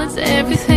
It's everything.